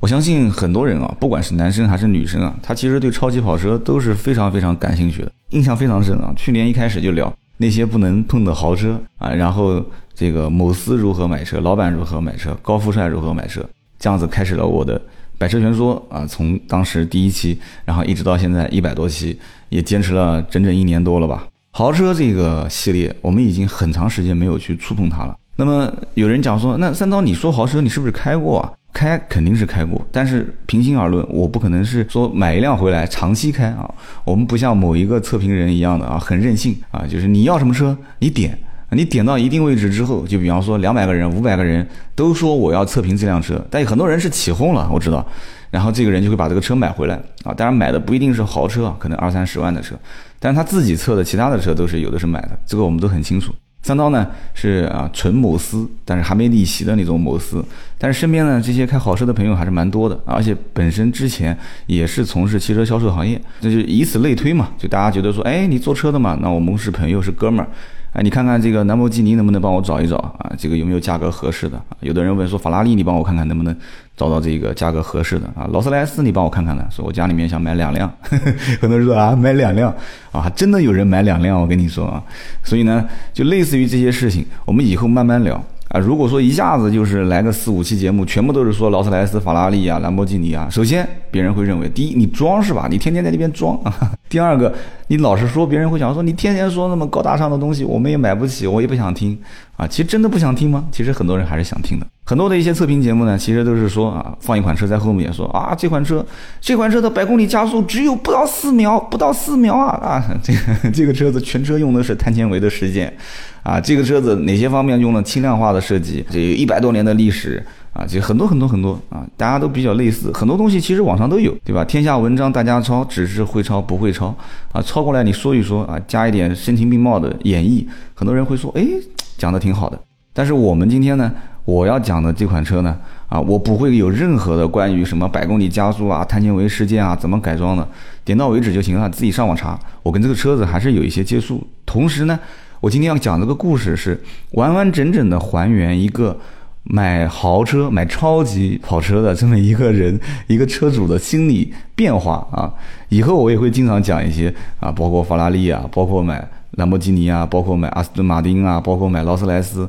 我相信很多人啊，不管是男生还是女生啊，他其实对超级跑车都是非常非常感兴趣的，印象非常深啊。去年一开始就聊那些不能碰的豪车啊，然后这个某司如何买车，老板如何买车，高富帅如何买车，这样子开始了我的《百车全说》啊。从当时第一期，然后一直到现在一百多期，也坚持了整整一年多了吧。豪车这个系列，我们已经很长时间没有去触碰它了。那么有人讲说，那三刀你说豪车，你是不是开过啊？开肯定是开过，但是平心而论，我不可能是说买一辆回来长期开啊。我们不像某一个测评人一样的啊，很任性啊，就是你要什么车，你点，你点到一定位置之后，就比方说两百个人、五百个人都说我要测评这辆车，但有很多人是起哄了，我知道，然后这个人就会把这个车买回来啊。当然买的不一定是豪车啊，可能二三十万的车，但是他自己测的其他的车都是有的是买的，这个我们都很清楚。三刀呢是啊纯某司，但是还没逆袭的那种某司，但是身边呢这些开好车的朋友还是蛮多的，而且本身之前也是从事汽车销售行业，那就以此类推嘛，就大家觉得说，哎，你做车的嘛，那我们是朋友是哥们儿。哎，你看看这个兰博基尼能不能帮我找一找啊？这个有没有价格合适的啊？有的人问说法拉利，你帮我看看能不能找到这个价格合适的啊？劳斯莱斯，你帮我看看呢？说我家里面想买两辆，很多人说啊，买两辆啊，真的有人买两辆，我跟你说啊。所以呢，就类似于这些事情，我们以后慢慢聊。啊，如果说一下子就是来个四五期节目，全部都是说劳斯莱斯、法拉利啊、兰博基尼啊，首先别人会认为，第一你装是吧？你天天在那边装啊。第二个，你老是说，别人会想说你天天说那么高大上的东西，我们也买不起，我也不想听啊。其实真的不想听吗？其实很多人还是想听的。很多的一些测评节目呢，其实都是说啊，放一款车在后面说啊，这款车，这款车的百公里加速只有不到四秒，不到四秒啊啊，这个 这个车子全车用的是碳纤维的实践。啊，这个车子哪些方面用了轻量化的设计？这一百多年的历史啊，这很多很多很多啊，大家都比较类似，很多东西其实网上都有，对吧？天下文章大家抄，只是会抄不会抄啊，抄过来你说一说啊，加一点声情并茂的演绎，很多人会说，哎，讲的挺好的。但是我们今天呢，我要讲的这款车呢，啊，我不会有任何的关于什么百公里加速啊、碳纤维事件啊、怎么改装的，点到为止就行了，自己上网查。我跟这个车子还是有一些接触，同时呢。我今天要讲这个故事，是完完整整的还原一个买豪车、买超级跑车的这么一个人、一个车主的心理变化啊。以后我也会经常讲一些啊，包括法拉利啊，包括买兰博基尼啊，包括买阿斯顿马丁啊，包括买劳斯莱斯，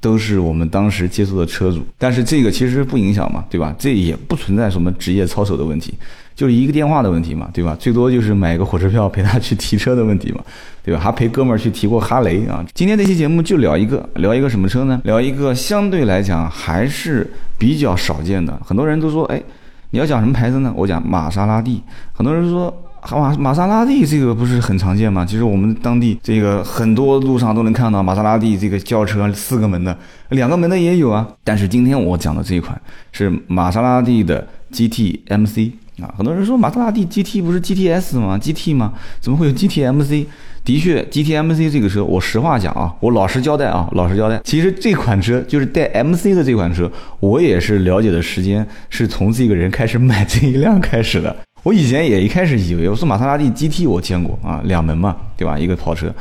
都是我们当时接触的车主。但是这个其实不影响嘛，对吧？这也不存在什么职业操守的问题。就是一个电话的问题嘛，对吧？最多就是买个火车票陪他去提车的问题嘛，对吧？还陪哥们儿去提过哈雷啊。今天这期节目就聊一个，聊一个什么车呢？聊一个相对来讲还是比较少见的。很多人都说，哎，你要讲什么牌子呢？我讲玛莎拉蒂。很多人说，玛玛莎拉蒂这个不是很常见吗？其实我们当地这个很多路上都能看到玛莎拉蒂这个轿车，四个门的，两个门的也有啊。但是今天我讲的这一款是玛莎拉蒂的 GT MC。啊，很多人说玛莎拉蒂 GT 不是 GTS 吗？GT 吗？怎么会有 GTMC？的确，GTMC 这个车，我实话讲啊，我老实交代啊，老实交代。其实这款车就是带 MC 的这款车，我也是了解的时间是从这个人开始买这一辆开始的。我以前也一开始以为，我说玛莎拉蒂 GT 我见过啊，两门嘛，对吧？一个跑车，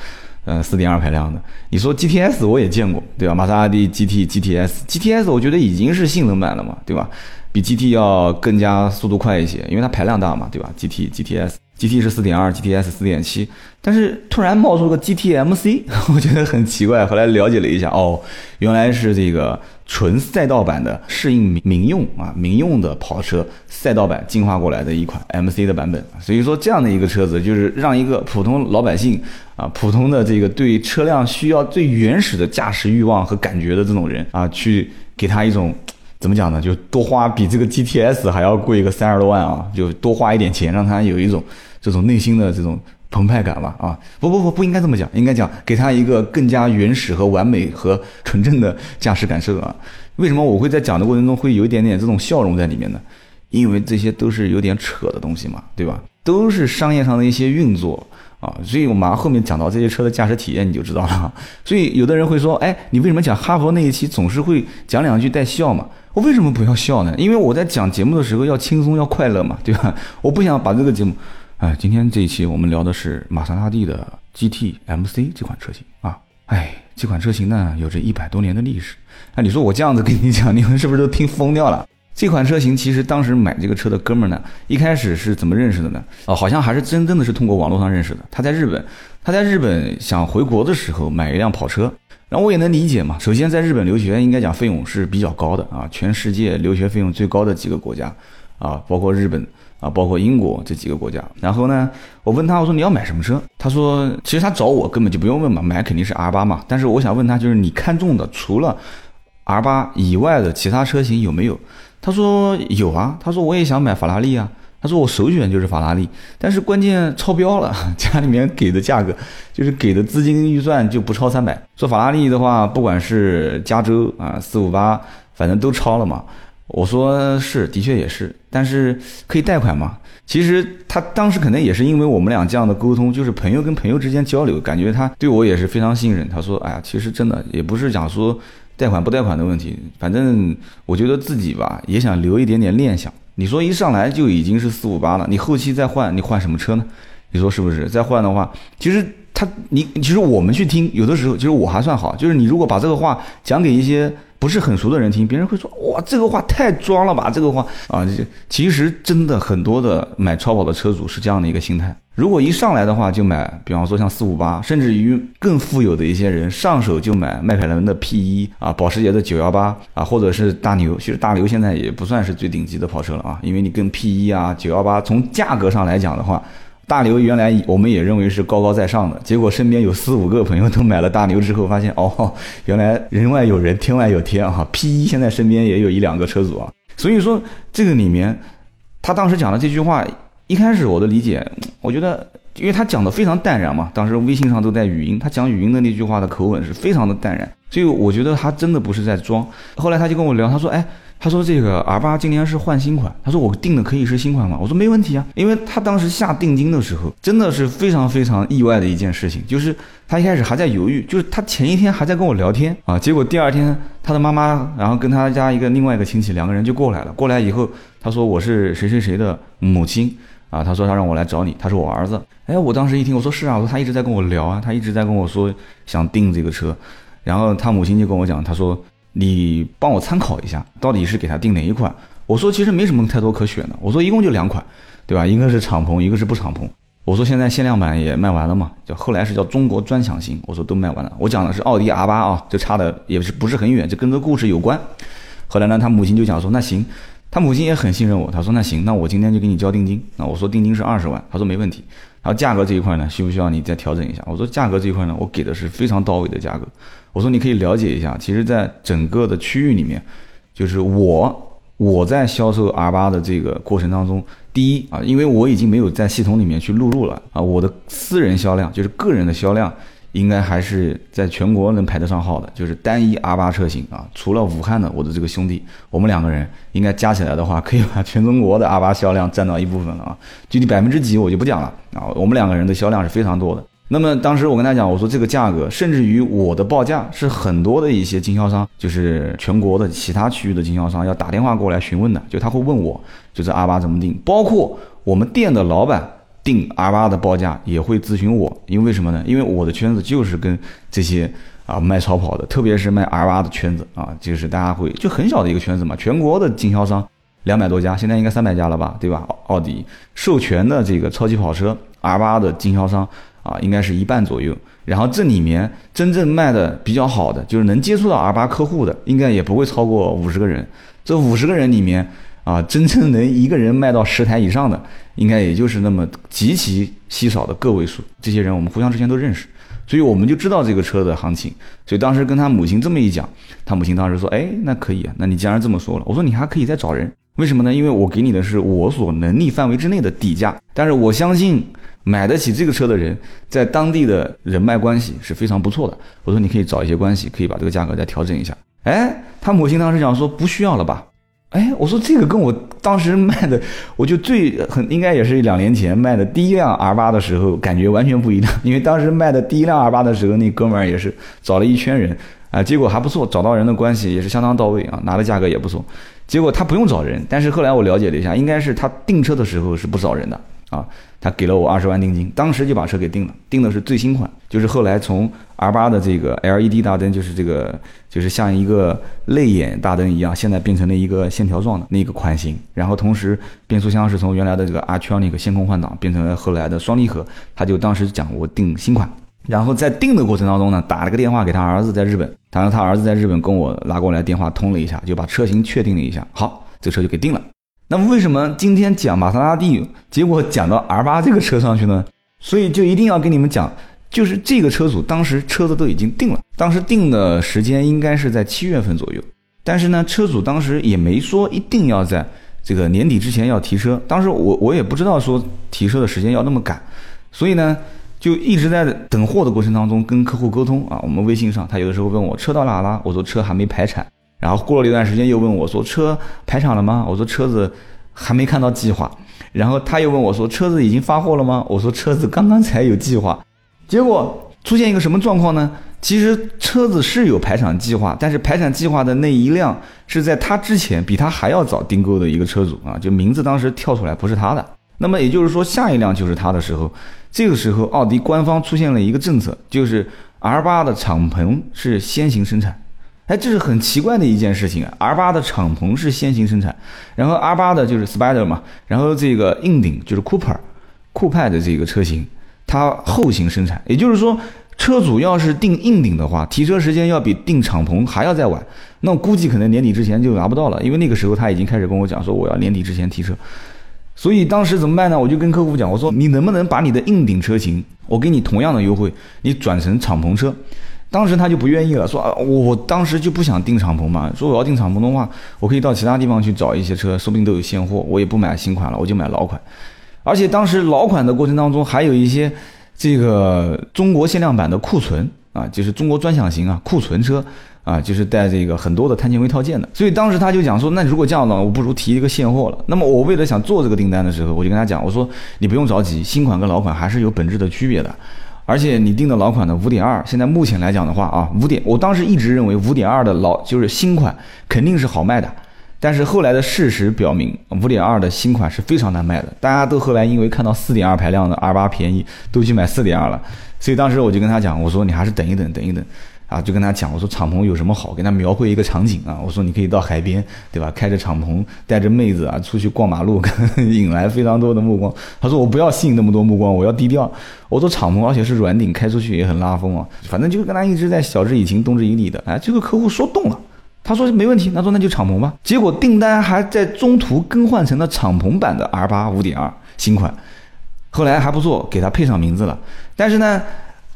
呃，四点二排量的。你说 GTS 我也见过，对吧？玛莎拉蒂 GT、GTS，GTS 我觉得已经是性能版了嘛，对吧？比 GT 要更加速度快一些，因为它排量大嘛，对吧？GT、GTS，GT 是四点二，GTS 四点七，但是突然冒出个 GTMC，我觉得很奇怪。后来了解了一下，哦，原来是这个纯赛道版的，适应民民用啊，民用的跑车赛道版进化过来的一款 MC 的版本。所以说这样的一个车子，就是让一个普通老百姓啊，普通的这个对车辆需要最原始的驾驶欲望和感觉的这种人啊，去给他一种。怎么讲呢？就多花比这个 GTS 还要贵一个三十多万啊！就多花一点钱，让他有一种这种内心的这种澎湃感吧！啊，不不不，不应该这么讲，应该讲给他一个更加原始和完美和纯正的驾驶感受啊！为什么我会在讲的过程中会有一点点这种笑容在里面呢？因为这些都是有点扯的东西嘛，对吧？都是商业上的一些运作啊。所以我马上后面讲到这些车的驾驶体验，你就知道了。所以有的人会说，哎，你为什么讲哈佛那一期总是会讲两句带笑嘛？我为什么不要笑呢？因为我在讲节目的时候要轻松要快乐嘛，对吧？我不想把这个节目，哎，今天这一期我们聊的是玛莎拉蒂的 GT MC 这款车型啊，哎，这款车型呢有着一百多年的历史。那你说我这样子跟你讲，你们是不是都听疯掉了？这款车型其实当时买这个车的哥们儿呢，一开始是怎么认识的呢？哦，好像还是真正的是通过网络上认识的。他在日本，他在日本想回国的时候买一辆跑车。然后我也能理解嘛。首先，在日本留学应该讲费用是比较高的啊，全世界留学费用最高的几个国家啊，包括日本啊，包括英国这几个国家。然后呢，我问他，我说你要买什么车？他说，其实他找我根本就不用问嘛，买肯定是 R 八嘛。但是我想问他，就是你看中的除了 R 八以外的其他车型有没有？他说有啊。他说我也想买法拉利啊。他说我首选就是法拉利，但是关键超标了，家里面给的价格就是给的资金预算就不超三百。说法拉利的话，不管是加州啊四五八，反正都超了嘛。我说是，的确也是，但是可以贷款嘛。其实他当时可能也是因为我们俩这样的沟通，就是朋友跟朋友之间交流，感觉他对我也是非常信任。他说，哎呀，其实真的也不是讲说贷款不贷款的问题，反正我觉得自己吧也想留一点点念想。你说一上来就已经是四五八了，你后期再换，你换什么车呢？你说是不是？再换的话，其实他你其实我们去听，有的时候其实我还算好，就是你如果把这个话讲给一些不是很熟的人听，别人会说哇，这个话太装了吧，这个话啊，其实真的很多的买超跑的车主是这样的一个心态。如果一上来的话就买，比方说像四五八，甚至于更富有的一些人上手就买迈凯伦的 P 一啊，保时捷的九幺八啊，或者是大牛。其实大牛现在也不算是最顶级的跑车了啊，因为你跟 P 一啊、九幺八从价格上来讲的话，大牛原来我们也认为是高高在上的，结果身边有四五个朋友都买了大牛之后，发现哦，原来人外有人，天外有天啊！P 一现在身边也有一两个车主啊，所以说这个里面，他当时讲的这句话。一开始我的理解，我觉得，因为他讲的非常淡然嘛，当时微信上都在语音，他讲语音的那句话的口吻是非常的淡然，所以我觉得他真的不是在装。后来他就跟我聊，他说，哎，他说这个 R 八今年是换新款，他说我定的可以是新款吗？我说没问题啊，因为他当时下定金的时候，真的是非常非常意外的一件事情，就是他一开始还在犹豫，就是他前一天还在跟我聊天啊，结果第二天他的妈妈，然后跟他家一个另外一个亲戚两个人就过来了，过来以后，他说我是谁谁谁的母亲。啊，他说他让我来找你，他是我儿子。哎，我当时一听，我说是啊，我说他一直在跟我聊啊，他一直在跟我说想订这个车，然后他母亲就跟我讲，他说你帮我参考一下，到底是给他定哪一款？我说其实没什么太多可选的，我说一共就两款，对吧？一个是敞篷，一个是不敞篷。我说现在限量版也卖完了嘛，叫后来是叫中国专享型，我说都卖完了。我讲的是奥迪 R 八啊，就差的也是不是很远，就跟这故事有关。后来呢，他母亲就讲说那行。他母亲也很信任我，他说那行，那我今天就给你交定金。那我说定金是二十万，他说没问题。然后价格这一块呢，需不需要你再调整一下？我说价格这一块呢，我给的是非常到位的价格。我说你可以了解一下，其实，在整个的区域里面，就是我我在销售 R 八的这个过程当中，第一啊，因为我已经没有在系统里面去录入了啊，我的私人销量就是个人的销量。应该还是在全国能排得上号的，就是单一 R 八车型啊，除了武汉的我的这个兄弟，我们两个人应该加起来的话，可以把全中国的 R 八销量占到一部分了啊。具体百分之几我就不讲了啊，我们两个人的销量是非常多的。那么当时我跟他讲，我说这个价格，甚至于我的报价是很多的一些经销商，就是全国的其他区域的经销商要打电话过来询问的，就他会问我，就是 R 八怎么定，包括我们店的老板。定 R 八的报价也会咨询我，因为什么呢？因为我的圈子就是跟这些啊卖超跑的，特别是卖 R 八的圈子啊，就是大家会就很小的一个圈子嘛。全国的经销商两百多家，现在应该三百家了吧，对吧？奥迪授权的这个超级跑车 R 八的经销商啊，应该是一半左右。然后这里面真正卖的比较好的，就是能接触到 R 八客户的，应该也不会超过五十个人。这五十个人里面。啊，真正能一个人卖到十台以上的，应该也就是那么极其稀少的个位数。这些人我们互相之间都认识，所以我们就知道这个车的行情。所以当时跟他母亲这么一讲，他母亲当时说：“哎，那可以啊，那你既然这么说了，我说你还可以再找人。为什么呢？因为我给你的是我所能力范围之内的底价，但是我相信买得起这个车的人，在当地的人脉关系是非常不错的。我说你可以找一些关系，可以把这个价格再调整一下。哎，他母亲当时讲说不需要了吧。”哎，我说这个跟我当时卖的，我就最很应该也是两年前卖的第一辆 R 八的时候，感觉完全不一样。因为当时卖的第一辆 R 八的时候，那哥们儿也是找了一圈人啊，结果还不错，找到人的关系也是相当到位啊，拿的价格也不错。结果他不用找人，但是后来我了解了一下，应该是他订车的时候是不找人的啊。他给了我二十万定金，当时就把车给定了，定的是最新款，就是后来从 R 八的这个 LED 大灯，就是这个就是像一个泪眼大灯一样，现在变成了一个线条状的那个款型。然后同时变速箱是从原来的这个 Artronic 线控换挡变成了后来的双离合。他就当时讲我定新款，然后在定的过程当中呢，打了个电话给他儿子在日本，他说他儿子在日本跟我拉过来电话通了一下，就把车型确定了一下，好，这车就给定了。那么为什么今天讲玛莎拉蒂，结果讲到 R 八这个车上去呢？所以就一定要跟你们讲，就是这个车主当时车子都已经定了，当时定的时间应该是在七月份左右，但是呢，车主当时也没说一定要在这个年底之前要提车，当时我我也不知道说提车的时间要那么赶，所以呢，就一直在等货的过程当中跟客户沟通啊，我们微信上他有的时候问我车到哪了，我说车还没排产。然后过了一段时间，又问我说：“车排产了吗？”我说：“车子还没看到计划。”然后他又问我说：“车子已经发货了吗？”我说：“车子刚刚才有计划。”结果出现一个什么状况呢？其实车子是有排产计划，但是排产计划的那一辆是在他之前比他还要早订购的一个车主啊，就名字当时跳出来不是他的。那么也就是说，下一辆就是它的时候，这个时候奥迪官方出现了一个政策，就是 R 八的敞篷是先行生产。哎，这是很奇怪的一件事情啊！R 八的敞篷是先行生产，然后 R 八的就是 Spider 嘛，然后这个硬顶就是 Cooper，酷派的这个车型，它后行生产。也就是说，车主要是定硬顶的话，提车时间要比定敞篷还要再晚。那估计可能年底之前就拿不到了，因为那个时候他已经开始跟我讲说我要年底之前提车。所以当时怎么办呢？我就跟客户讲，我说你能不能把你的硬顶车型，我给你同样的优惠，你转成敞篷车。当时他就不愿意了，说啊，我当时就不想订敞篷嘛，说我要订敞篷的话，我可以到其他地方去找一些车，说不定都有现货，我也不买新款了，我就买老款。而且当时老款的过程当中还有一些这个中国限量版的库存啊，就是中国专享型啊，库存车啊，就是带这个很多的碳纤维套件的。所以当时他就讲说，那如果这样呢，我不如提一个现货了。那么我为了想做这个订单的时候，我就跟他讲，我说你不用着急，新款跟老款还是有本质的区别的。而且你订的老款的五点二，现在目前来讲的话啊，五点，我当时一直认为五点二的老就是新款肯定是好卖的，但是后来的事实表明，五点二的新款是非常难卖的。大家都后来因为看到四点二排量的 R 八便宜，都去买四点二了，所以当时我就跟他讲，我说你还是等一等，等一等。啊，就跟他讲，我说敞篷有什么好？给他描绘一个场景啊，我说你可以到海边，对吧？开着敞篷，带着妹子啊，出去逛马路，引来非常多的目光。他说我不要吸引那么多目光，我要低调。我说敞篷，而且是软顶，开出去也很拉风啊。反正就是跟他一直在晓之以情，动之以理的。哎，这个客户说动了，他说没问题，他说那就敞篷吧。结果订单还在中途更换成了敞篷版的 R 八五点二新款，后来还不错，给他配上名字了。但是呢。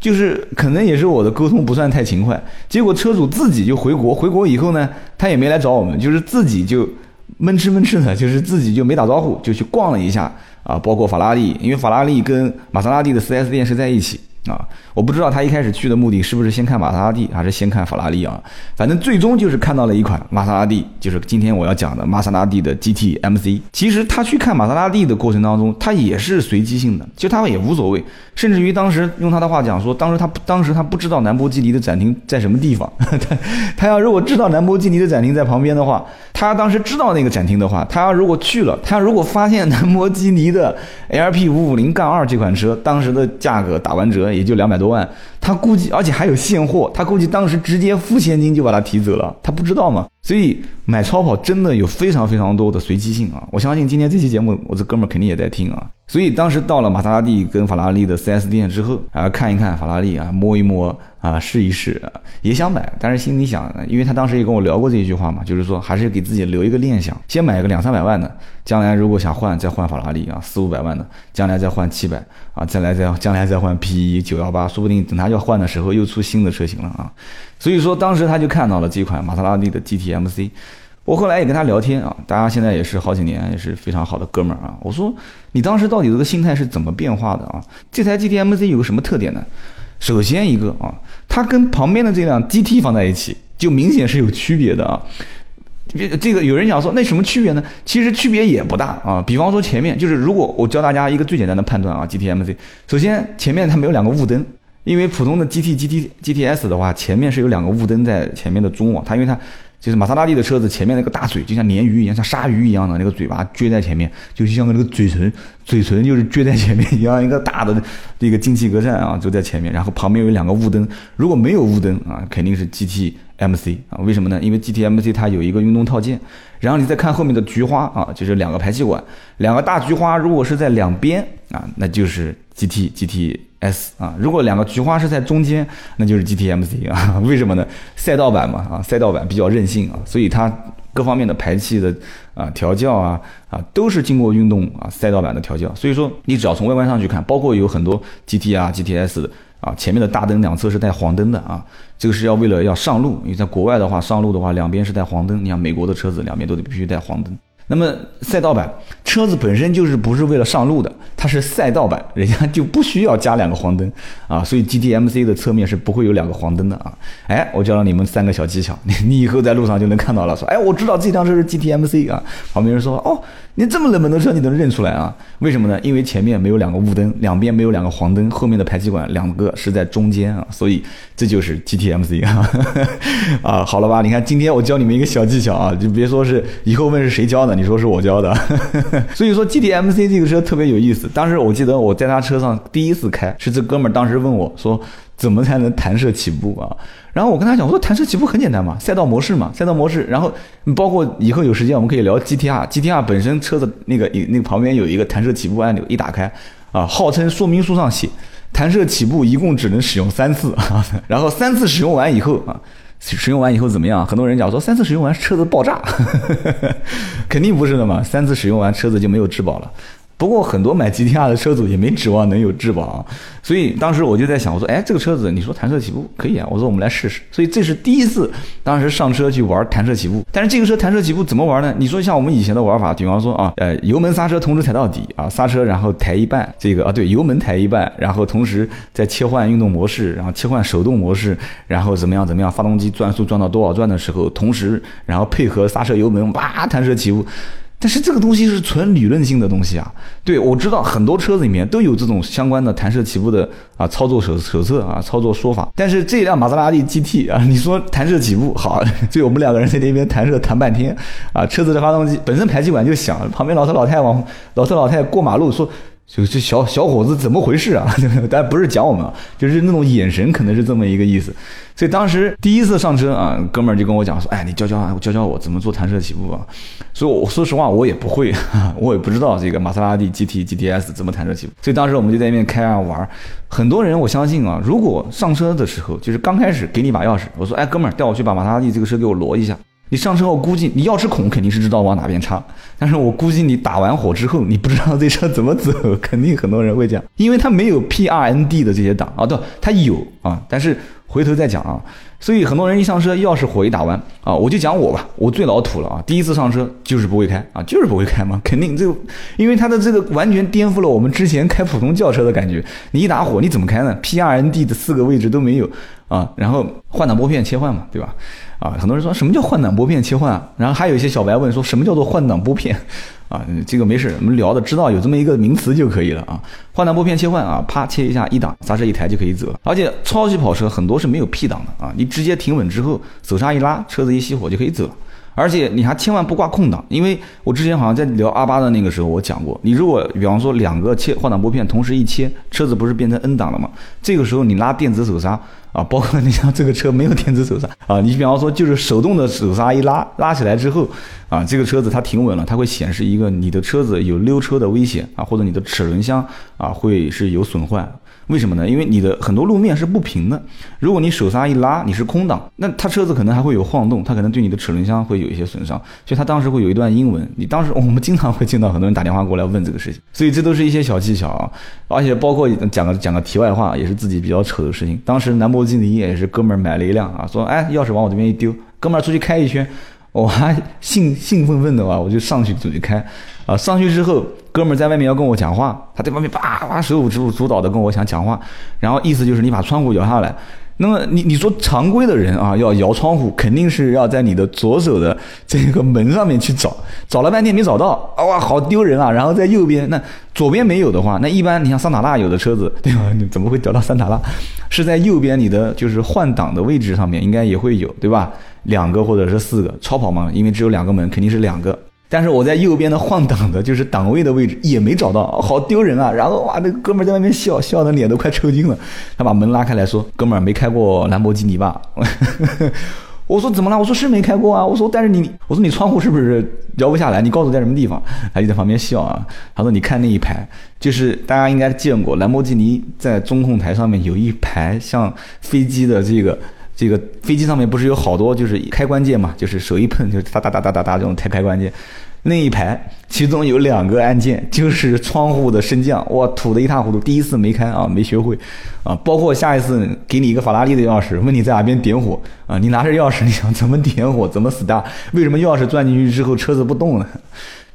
就是可能也是我的沟通不算太勤快，结果车主自己就回国，回国以后呢，他也没来找我们，就是自己就闷吃闷吃的，就是自己就没打招呼，就去逛了一下啊，包括法拉利，因为法拉利跟玛莎拉蒂的四 S 店是在一起。啊，我不知道他一开始去的目的是不是先看玛莎拉蒂，还是先看法拉利啊？反正最终就是看到了一款玛莎拉蒂，就是今天我要讲的玛莎拉蒂的 GT MC。其实他去看玛莎拉蒂的过程当中，他也是随机性的，就他也无所谓。甚至于当时用他的话讲说，当时他当时他不知道兰博基尼的展厅在什么地方。他 他要如果知道兰博基尼的展厅在旁边的话，他当时知道那个展厅的话，他要如果去了，他如果发现兰博基尼的 LP 五五零杠二这款车当时的价格打完折。也就两百多多万，他估计，而且还有现货，他估计当时直接付现金就把他提走了，他不知道吗？所以买超跑真的有非常非常多的随机性啊！我相信今天这期节目，我这哥们儿肯定也在听啊。所以当时到了玛莎拉蒂跟法拉利的 4S 店之后啊，看一看法拉利啊，摸一摸啊，试一试啊，也想买，但是心里想，因为他当时也跟我聊过这一句话嘛，就是说还是给自己留一个念想，先买个两三百万的，将来如果想换再换法拉利啊，四五百万的，将来再换七百啊，再来再将来再换 P 一九幺八，说不定等他要换的时候又出新的车型了啊。所以说当时他就看到了这款玛莎拉蒂的 GTMC。我后来也跟他聊天啊，大家现在也是好几年，也是非常好的哥们儿啊。我说你当时到底这个心态是怎么变化的啊？这台 GTMC 有个什么特点呢？首先一个啊，它跟旁边的这辆 GT 放在一起，就明显是有区别的啊。这个有人讲说，那什么区别呢？其实区别也不大啊。比方说前面就是，如果我教大家一个最简单的判断啊，GTMC，首先前面它没有两个雾灯，因为普通的 GT、GT、GTS 的话，前面是有两个雾灯在前面的中网，它因为它。就是玛莎拉蒂的车子前面那个大嘴，就像鲶鱼一样，像鲨鱼一样的那个嘴巴撅在前面，就像个那个嘴唇，嘴唇就是撅在前面一样，一个大的这个进气格栅啊，就在前面。然后旁边有两个雾灯，如果没有雾灯啊，肯定是 GTMC 啊。为什么呢？因为 GTMC 它有一个运动套件。然后你再看后面的菊花啊，就是两个排气管，两个大菊花如果是在两边啊，那就是 GT GT。S 啊，如果两个菊花是在中间，那就是 GTMC 啊。为什么呢？赛道版嘛，啊，赛道版比较任性啊，所以它各方面的排气的啊调教啊啊都是经过运动啊赛道版的调教。所以说，你只要从外观上去看，包括有很多 GT 啊 GTS 的啊，前面的大灯两侧是带黄灯的啊，这个是要为了要上路，因为在国外的话上路的话两边是带黄灯，你像美国的车子两边都得必须带黄灯。那么赛道版车子本身就是不是为了上路的，它是赛道版，人家就不需要加两个黄灯啊，所以 GTMC 的侧面是不会有两个黄灯的啊。哎，我教了你们三个小技巧，你你以后在路上就能看到了。说，哎，我知道这辆车是 GTMC 啊。旁边人说，哦，你这么冷门的车你都能认出来啊？为什么呢？因为前面没有两个雾灯，两边没有两个黄灯，后面的排气管两个是在中间啊，所以这就是 GTMC 啊。啊，好了吧？你看今天我教你们一个小技巧啊，就别说是以后问是谁教的你说是我教的，所以说 GTMC 这个车特别有意思。当时我记得我在他车上第一次开，是这哥们儿当时问我说怎么才能弹射起步啊？然后我跟他讲，我说弹射起步很简单嘛，赛道模式嘛，赛道模式。然后包括以后有时间我们可以聊 GTR，GTR 本身车子那个那个旁边有一个弹射起步按钮，一打开啊，号称说明书上写弹射起步一共只能使用三次，然后三次使用完以后啊。使用完以后怎么样？很多人讲说三次使用完车子爆炸，肯定不是的嘛。三次使用完车子就没有质保了。不过很多买 GTR 的车主也没指望能有质保啊，所以当时我就在想，我说，哎，这个车子你说弹射起步可以啊，我说我们来试试。所以这是第一次，当时上车去玩弹射起步。但是这个车弹射起步怎么玩呢？你说像我们以前的玩法，比方说啊，呃，油门刹车同时踩到底啊，刹车然后抬一半，这个啊对，油门抬一半，然后同时再切换运动模式，然后切换手动模式，然后怎么样怎么样，发动机转速转到多少转的时候，同时然后配合刹车油门，哇，弹射起步。但是这个东西是纯理论性的东西啊，对我知道很多车子里面都有这种相关的弹射起步的啊操作手手册啊操作说法，但是这辆玛莎拉蒂 GT 啊，你说弹射起步好，就我们两个人在那边弹射弹半天啊，车子的发动机本身排气管就响，旁边老头老太往老头老太过马路说。就这小小伙子怎么回事啊？但不是讲我们，就是那种眼神，可能是这么一个意思。所以当时第一次上车啊，哥们儿就跟我讲说：“哎，你教教我，教教我怎么做弹射起步啊？”所以，我说实话，我也不会，我也不知道这个玛莎拉蒂 GT、GTS 怎么弹射起步。所以当时我们就在那边开啊玩。很多人我相信啊，如果上车的时候就是刚开始给你把钥匙，我说：“哎，哥们儿，带我去把玛莎拉蒂这个车给我挪一下。”你上车，我估计你钥匙孔肯定是知道往哪边插，但是我估计你打完火之后，你不知道这车怎么走，肯定很多人会讲，因为它没有 P R N D 的这些档啊，对，它有啊，但是回头再讲啊，所以很多人一上车，钥匙火一打完啊，我就讲我吧，我最老土了啊，第一次上车就是不会开啊，就是不会开嘛，肯定这，因为它的这个完全颠覆了我们之前开普通轿车的感觉，你一打火你怎么开呢？P R N D 的四个位置都没有啊，然后换挡拨片切换嘛，对吧？啊，很多人说什么叫换挡拨片切换啊？然后还有一些小白问说什么叫做换挡拨片？啊，这个没事，我们聊的知道有这么一个名词就可以了啊。换挡拨片切换啊，啪切一下一档，刹车一抬就可以走了。而且超级跑车很多是没有 P 档的啊，你直接停稳之后手刹一拉，车子一熄火就可以走了。而且你还千万不挂空档，因为我之前好像在聊阿八的那个时候我讲过，你如果比方说两个切换挡拨片同时一切，车子不是变成 N 档了吗？这个时候你拉电子手刹。啊，包括你像这个车没有电子手刹啊，你比方说就是手动的手刹一拉，拉起来之后，啊，这个车子它停稳了，它会显示一个你的车子有溜车的危险啊，或者你的齿轮箱啊会是有损坏。为什么呢？因为你的很多路面是不平的，如果你手刹一拉，你是空档，那它车子可能还会有晃动，它可能对你的齿轮箱会有一些损伤。所以它当时会有一段英文，你当时我们经常会见到很多人打电话过来问这个事情，所以这都是一些小技巧啊。而且包括讲个讲个题外话，也是自己比较丑的事情。当时兰博基尼也是哥们儿买了一辆啊，说哎钥匙往我这边一丢，哥们儿出去开一圈，我还兴兴奋奋的啊，我就上去准备开，啊上去之后。哥们儿在外面要跟我讲话，他在外面叭叭手舞足足蹈的跟我想讲话，然后意思就是你把窗户摇下来。那么你你说常规的人啊，要摇窗户，肯定是要在你的左手的这个门上面去找，找了半天没找到，哇，好丢人啊！然后在右边，那左边没有的话，那一般你像桑塔纳有的车子，对吧？你怎么会找到桑塔纳？是在右边你的就是换挡的位置上面应该也会有，对吧？两个或者是四个，超跑嘛，因为只有两个门，肯定是两个。但是我在右边的换挡的，就是档位的位置也没找到，好丢人啊！然后哇，那哥们儿在外面笑笑的脸都快抽筋了。他把门拉开来说：“哥们儿没开过兰博基尼吧？”我说：“怎么了？”我说：“是没开过啊。”我说：“但是你，我说你窗户是不是摇不下来？你告诉我在什么地方？”他就在旁边笑啊。他说：“你看那一排，就是大家应该见过兰博基尼在中控台上面有一排像飞机的这个。”这个飞机上面不是有好多就是开关键嘛，就是手一碰就哒哒哒哒哒哒这种开开关键，那一排其中有两个按键就是窗户的升降，哇，土的一塌糊涂，第一次没开啊，没学会啊，包括下一次给你一个法拉利的钥匙，问你在哪边点火啊，你拿着钥匙你想怎么点火，怎么 start，为什么钥匙钻进去之后车子不动呢？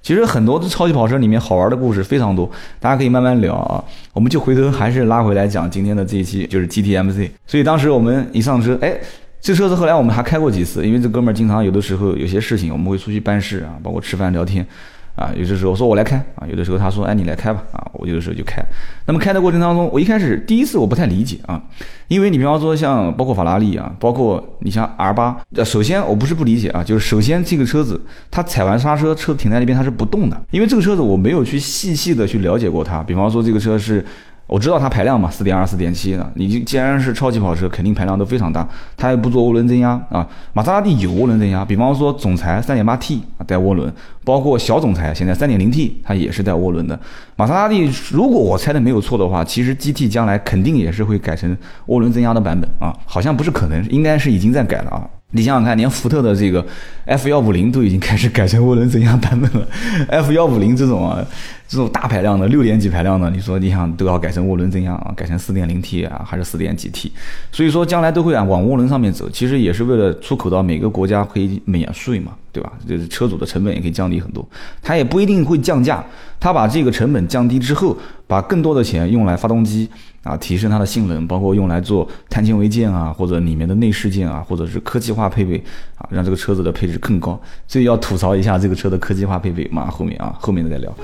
其实很多的超级跑车里面好玩的故事非常多，大家可以慢慢聊啊。我们就回头还是拉回来讲今天的这一期，就是 GTMC。所以当时我们一上车，哎，这车子后来我们还开过几次，因为这哥们儿经常有的时候有些事情我们会出去办事啊，包括吃饭聊天。啊，有的时候我说我来开啊，有的时候他说哎你来开吧啊，我有的时候就开。那么开的过程当中，我一开始第一次我不太理解啊，因为你比方说像包括法拉利啊，包括你像 R 八，首先我不是不理解啊，就是首先这个车子它踩完刹车，车停在那边它是不动的，因为这个车子我没有去细细的去了解过它。比方说这个车是。我知道它排量嘛，四点二、四点七的。你既然是超级跑车，肯定排量都非常大。它也不做涡轮增压啊。玛莎拉蒂有涡轮增压，比方说总裁三点八 T 啊带涡轮，包括小总裁现在三点零 T 它也是带涡轮的。玛莎拉蒂如果我猜的没有错的话，其实 GT 将来肯定也是会改成涡轮增压的版本啊，好像不是可能，应该是已经在改了啊。你想想看，连福特的这个 F 幺五零都已经开始改成涡轮增压版本了，F 幺五零这种啊。这种大排量的六点几排量的，你说你想都要改成涡轮增压啊，改成四点零 T 啊，还是四点几 T？所以说将来都会啊往涡轮上面走，其实也是为了出口到每个国家可以免税嘛，对吧？就是车主的成本也可以降低很多，它也不一定会降价，它把这个成本降低之后，把更多的钱用来发动机。啊，提升它的性能，包括用来做碳纤维件啊，或者里面的内饰件啊，或者是科技化配备啊，让这个车子的配置更高。所以要吐槽一下这个车的科技化配备嘛，后面啊，后面的再聊。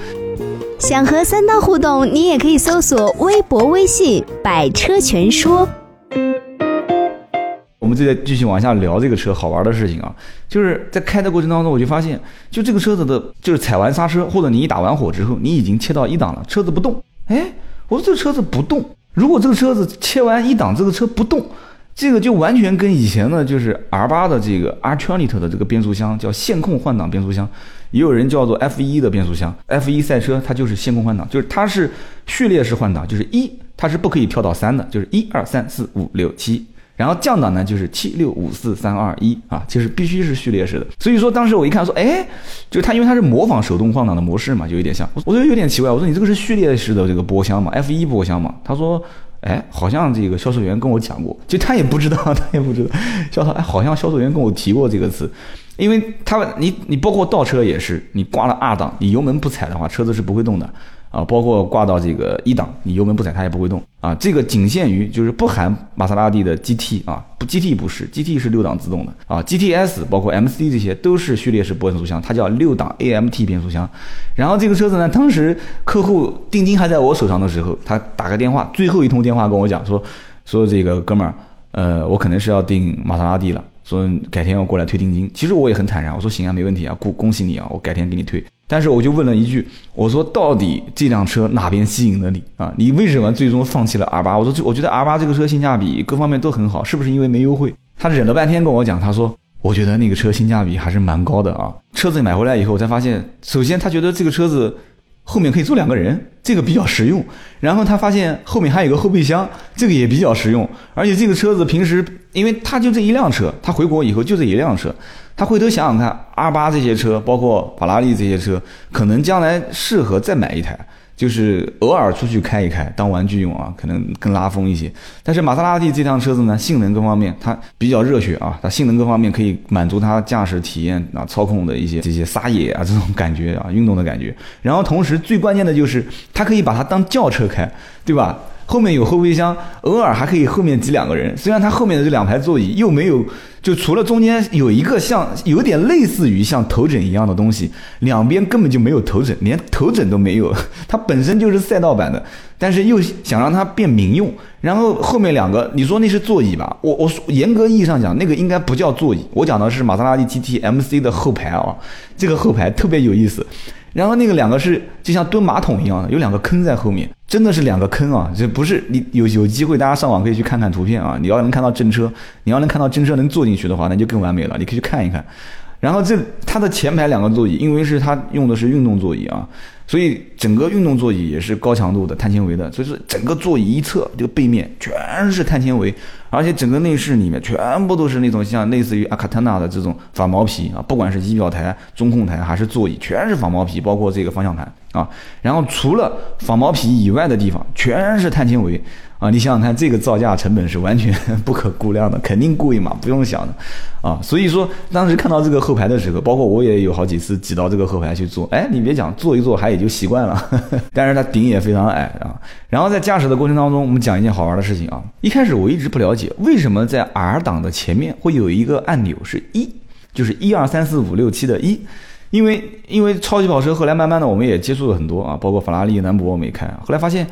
想和三刀互动，你也可以搜索微博、微信“百车全说”。我们就在继续往下聊这个车好玩的事情啊，就是在开的过程当中，我就发现，就这个车子的，就是踩完刹车或者你一打完火之后，你已经切到一档了，车子不动，哎，我说这个车子不动。如果这个车子切完一档，这个车不动，这个就完全跟以前的就是 R 八的这个 r t r a n i t 的这个变速箱叫线控换挡变速箱，也有人叫做 F 一的变速箱，F 一赛车它就是线控换挡，就是它是序列式换挡，就是一它是不可以跳到三的，就是一二三四五六七。然后降档呢，就是七六五四三二一啊，就是必须是序列式的。所以说当时我一看说，哎，就它因为它是模仿手动换挡的模式嘛，就有点像。我觉得有点奇怪，我说你这个是序列式的这个波箱嘛，F 一波箱嘛。他说，哎，好像这个销售员跟我讲过，就他也不知道，他也不知道。销售哎，好像销售员跟我提过这个词，因为他你你包括倒车也是，你挂了二档，你油门不踩的话，车子是不会动的。啊，包括挂到这个一档，你油门不踩它也不会动啊。这个仅限于就是不含玛莎拉蒂的 GT 啊，不 GT 不是 GT 是六档自动的啊，GTS 包括 MC 这些都是序列式变速箱，它叫六档 AMT 变速箱。然后这个车子呢，当时客户定金还在我手上的时候，他打个电话，最后一通电话跟我讲说说这个哥们儿，呃，我可能是要订玛莎拉蒂了，说改天要过来退定金。其实我也很坦然，我说行啊，没问题啊，恭恭喜你啊，我改天给你退。但是我就问了一句，我说到底这辆车哪边吸引了你啊？你为什么最终放弃了 R 八？我说，我觉得 R 八这个车性价比各方面都很好，是不是因为没优惠？他忍了半天跟我讲，他说，我觉得那个车性价比还是蛮高的啊。车子买回来以后，我才发现，首先他觉得这个车子。后面可以坐两个人，这个比较实用。然后他发现后面还有个后备箱，这个也比较实用。而且这个车子平时，因为他就这一辆车，他回国以后就这一辆车，他回头想想看，R 八这些车，包括法拉利这些车，可能将来适合再买一台。就是偶尔出去开一开，当玩具用啊，可能更拉风一些。但是玛莎拉蒂这辆车子呢，性能各方面它比较热血啊，它性能各方面可以满足它驾驶体验啊、操控的一些这些撒野啊这种感觉啊、运动的感觉。然后同时最关键的就是它可以把它当轿车开，对吧？后面有后备箱，偶尔还可以后面挤两个人。虽然它后面的这两排座椅又没有，就除了中间有一个像有点类似于像头枕一样的东西，两边根本就没有头枕，连头枕都没有。它本身就是赛道版的，但是又想让它变民用。然后后面两个，你说那是座椅吧？我我严格意义上讲，那个应该不叫座椅。我讲的是玛莎拉蒂 GT MC 的后排啊，这个后排特别有意思。然后那个两个是就像蹲马桶一样的，有两个坑在后面，真的是两个坑啊！这不是你有有机会，大家上网可以去看看图片啊。你要能看到真车，你要能看到真车能坐进去的话，那就更完美了。你可以去看一看。然后这它的前排两个座椅，因为是它用的是运动座椅啊，所以整个运动座椅也是高强度的碳纤维的，所以说整个座椅一侧这个背面全是碳纤维，而且整个内饰里面全部都是那种像类似于阿卡特纳的这种仿毛皮啊，不管是仪表台、中控台还是座椅，全是仿毛皮，包括这个方向盘啊。然后除了仿毛皮以外的地方，全是碳纤维。啊，你想想看，这个造价成本是完全 不可估量的，肯定贵嘛，不用想的，啊，所以说当时看到这个后排的时候，包括我也有好几次挤到这个后排去坐，哎，你别讲，坐一坐还也就习惯了，但是它顶也非常矮啊。然后在驾驶的过程当中，我们讲一件好玩的事情啊，一开始我一直不了解为什么在 R 档的前面会有一个按钮是一，就是一二三四五六七的一，因为因为超级跑车后来慢慢的我们也接触了很多啊，包括法拉利、兰博我们也开，后来发现。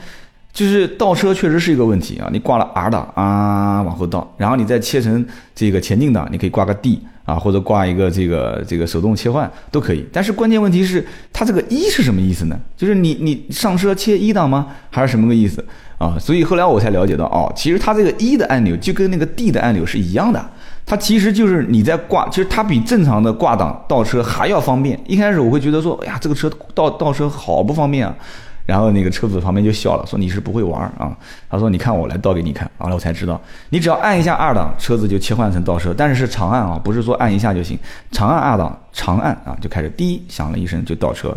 就是倒车确实是一个问题啊！你挂了 R 档啊，往后倒，然后你再切成这个前进档，你可以挂个 D 啊，或者挂一个这个这个手动切换都可以。但是关键问题是，它这个一是什么意思呢？就是你你上车切一档吗？还是什么个意思啊？所以后来我才了解到，哦，其实它这个一的按钮就跟那个 D 的按钮是一样的，它其实就是你在挂，其实它比正常的挂档倒车还要方便。一开始我会觉得说，哎呀，这个车倒倒车好不方便啊。然后那个车主旁边就笑了，说你是不会玩啊。他说你看我来倒给你看，完了我才知道，你只要按一下二档，车子就切换成倒车，但是是长按啊，不是说按一下就行，长按二档，长按啊就开始滴响了一声就倒车。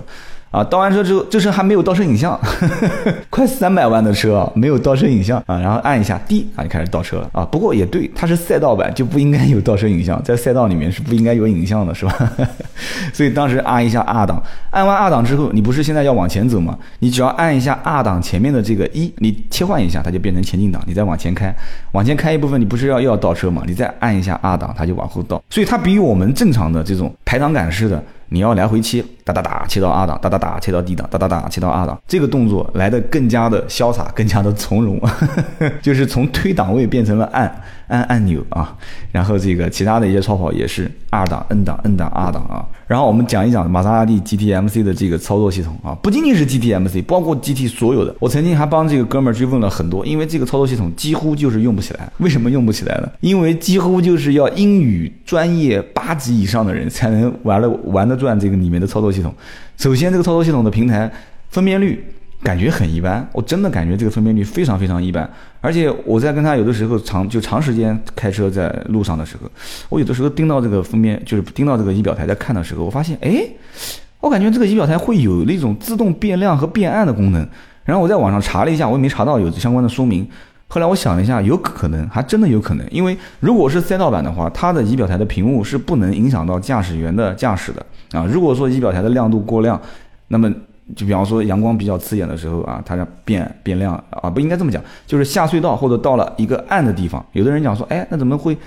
啊，倒完车之后，这车还没有倒车影像，快三百万的车啊，没有倒车影像啊，然后按一下 D 啊，就开始倒车了啊。不过也对，它是赛道版，就不应该有倒车影像，在赛道里面是不应该有影像的，是吧？所以当时按一下二档，按完二档之后，你不是现在要往前走吗？你只要按一下二档前面的这个一，你切换一下，它就变成前进档，你再往前开，往前开一部分，你不是要又要倒车吗？你再按一下二档，它就往后倒。所以它比我们正常的这种排档杆式的。你要来回切，哒哒哒，切到二档，哒哒哒，切到 D 档，哒哒哒，切到二档，这个动作来的更加的潇洒，更加的从容，就是从推档位变成了按按按钮啊。然后这个其他的一些超跑也是二档 N 档 N 档二档啊。然后我们讲一讲玛莎拉蒂 GTMC 的这个操作系统啊，不仅仅是 GTMC，包括 GT 所有的。我曾经还帮这个哥们儿去问了很多，因为这个操作系统几乎就是用不起来。为什么用不起来呢？因为几乎就是要英语专业八级以上的人才能玩了玩的。转这个里面的操作系统，首先这个操作系统的平台分辨率感觉很一般，我真的感觉这个分辨率非常非常一般。而且我在跟他有的时候长就长时间开车在路上的时候，我有的时候盯到这个分辨，就是盯到这个仪表台在看的时候，我发现，哎，我感觉这个仪表台会有那种自动变亮和变暗的功能。然后我在网上查了一下，我也没查到有相关的说明。后来我想了一下，有可能，还真的有可能，因为如果是赛道版的话，它的仪表台的屏幕是不能影响到驾驶员的驾驶的啊。如果说仪表台的亮度过亮，那么就比方说阳光比较刺眼的时候啊，它要变变亮啊，不应该这么讲，就是下隧道或者到了一个暗的地方，有的人讲说，哎，那怎么会？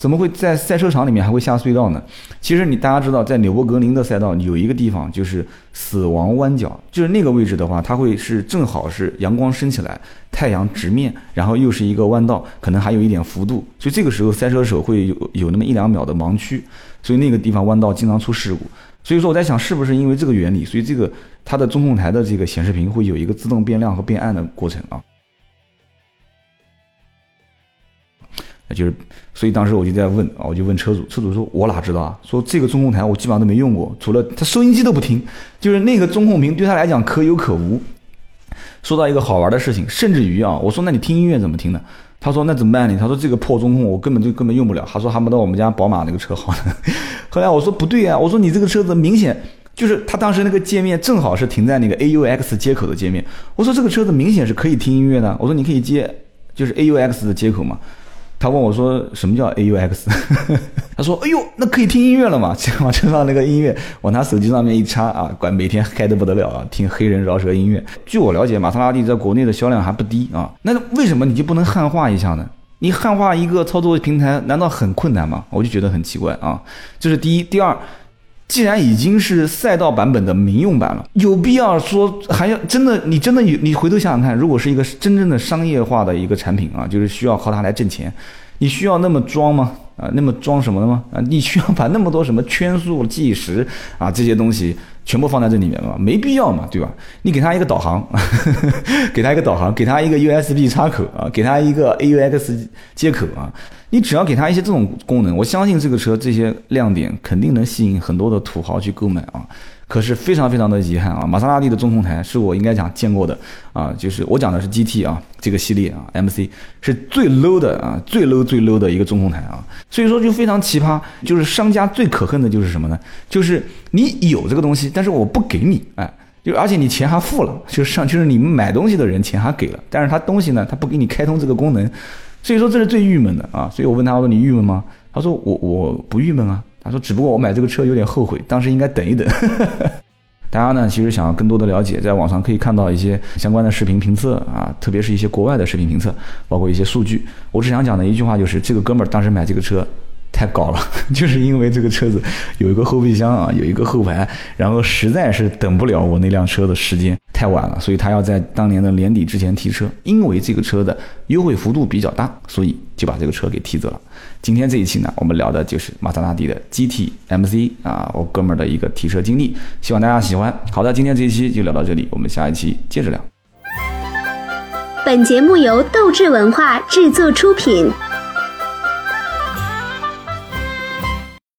怎么会在赛车场里面还会下隧道呢？其实你大家知道，在纽博格林的赛道有一个地方就是死亡弯角，就是那个位置的话，它会是正好是阳光升起来，太阳直面，然后又是一个弯道，可能还有一点幅度，所以这个时候赛车手会有有那么一两秒的盲区，所以那个地方弯道经常出事故。所以说我在想，是不是因为这个原理，所以这个它的中控台的这个显示屏会有一个自动变亮和变暗的过程啊？那就是，所以当时我就在问啊，我就问车主，车主说：“我哪知道啊？说这个中控台我基本上都没用过，除了他收音机都不听，就是那个中控屏对他来讲可有可无。”说到一个好玩的事情，甚至于啊，我说：“那你听音乐怎么听呢？”他说：“那怎么办呢？”他说：“这个破中控我根本就根本用不了。”他说：“还不到我们家宝马那个车好呢。”后来我说：“不对啊，我说你这个车子明显。”就是他当时那个界面正好是停在那个 AUX 接口的界面。我说这个车子明显是可以听音乐的，我说你可以接就是 AUX 的接口嘛。他问我说什么叫 AUX？他说哎呦，那可以听音乐了嘛？往车上那个音乐往他手机上面一插啊，管每天嗨得不得了啊，听黑人饶舌音乐。据我了解，玛莎拉蒂在国内的销量还不低啊。那为什么你就不能汉化一下呢？你汉化一个操作平台难道很困难吗？我就觉得很奇怪啊。这是第一，第二。既然已经是赛道版本的民用版了，有必要说还要真的？你真的有？你回头想想看，如果是一个真正的商业化的一个产品啊，就是需要靠它来挣钱，你需要那么装吗？啊，那么装什么的吗？啊，你需要把那么多什么圈速计时啊这些东西全部放在这里面嘛？没必要嘛，对吧？你给他一个导航，给他一个导航，给他一个 USB 插口啊，给他一个 AUX 接口啊。你只要给他一些这种功能，我相信这个车这些亮点肯定能吸引很多的土豪去购买啊。可是非常非常的遗憾啊，玛莎拉蒂的中控台是我应该讲见过的啊，就是我讲的是 GT 啊这个系列啊，MC 是最 low 的啊，最 low 最 low 的一个中控台啊。所以说就非常奇葩，就是商家最可恨的就是什么呢？就是你有这个东西，但是我不给你，哎，就而且你钱还付了，就上就是你们买东西的人钱还给了，但是他东西呢，他不给你开通这个功能。所以说这是最郁闷的啊！所以我问他我说你郁闷吗？他说我我不郁闷啊。他说只不过我买这个车有点后悔，当时应该等一等。大家呢其实想要更多的了解，在网上可以看到一些相关的视频评测啊，特别是一些国外的视频评测，包括一些数据。我只想讲的一句话就是，这个哥们儿当时买这个车。太高了，就是因为这个车子有一个后备箱啊，有一个后排，然后实在是等不了我那辆车的时间太晚了，所以他要在当年的年底之前提车。因为这个车的优惠幅度比较大，所以就把这个车给提走了。今天这一期呢，我们聊的就是玛莎拉蒂的 GT MC 啊，我哥们儿的一个提车经历，希望大家喜欢。好的，今天这一期就聊到这里，我们下一期接着聊。本节目由斗志文化制作出品。